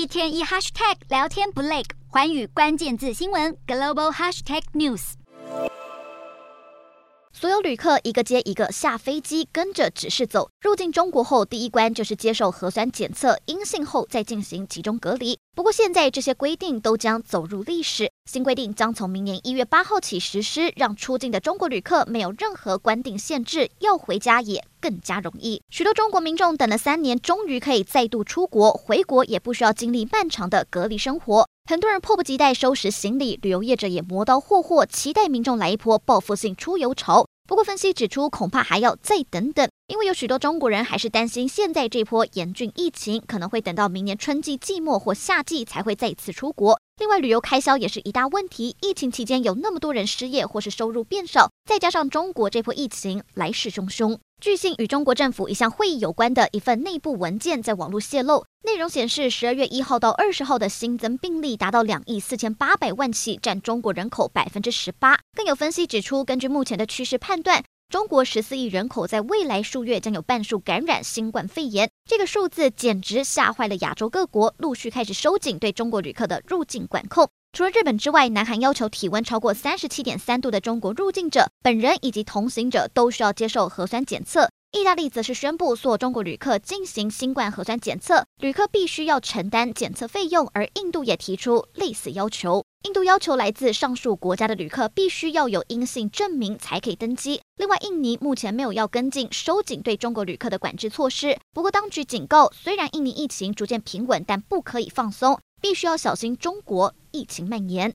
一天一 hashtag 聊天不累，寰宇关键字新闻 global hashtag news。所有旅客一个接一个下飞机，跟着指示走。入境中国后，第一关就是接受核酸检测，阴性后再进行集中隔离。不过现在这些规定都将走入历史。新规定将从明年一月八号起实施，让出境的中国旅客没有任何关定限制，要回家也更加容易。许多中国民众等了三年，终于可以再度出国，回国也不需要经历漫长的隔离生活。很多人迫不及待收拾行李，旅游业者也磨刀霍霍，期待民众来一波报复性出游潮。不过，分析指出，恐怕还要再等等，因为有许多中国人还是担心，现在这波严峻疫情可能会等到明年春季季末或夏季才会再次出国。另外，旅游开销也是一大问题。疫情期间有那么多人失业或是收入变少，再加上中国这波疫情来势汹汹。据信，与中国政府一项会议有关的一份内部文件在网络泄露。内容显示，十二月一号到二十号的新增病例达到两亿四千八百万起，占中国人口百分之十八。更有分析指出，根据目前的趋势判断，中国十四亿人口在未来数月将有半数感染新冠肺炎。这个数字简直吓坏了亚洲各国，陆续开始收紧对中国旅客的入境管控。除了日本之外，南韩要求体温超过三十七点三度的中国入境者本人以及同行者都需要接受核酸检测。意大利则是宣布，所有中国旅客进行新冠核酸检测，旅客必须要承担检测费用。而印度也提出类似要求，印度要求来自上述国家的旅客必须要有阴性证明才可以登机。另外，印尼目前没有要跟进收紧对中国旅客的管制措施，不过当局警告，虽然印尼疫情逐渐平稳，但不可以放松，必须要小心中国疫情蔓延。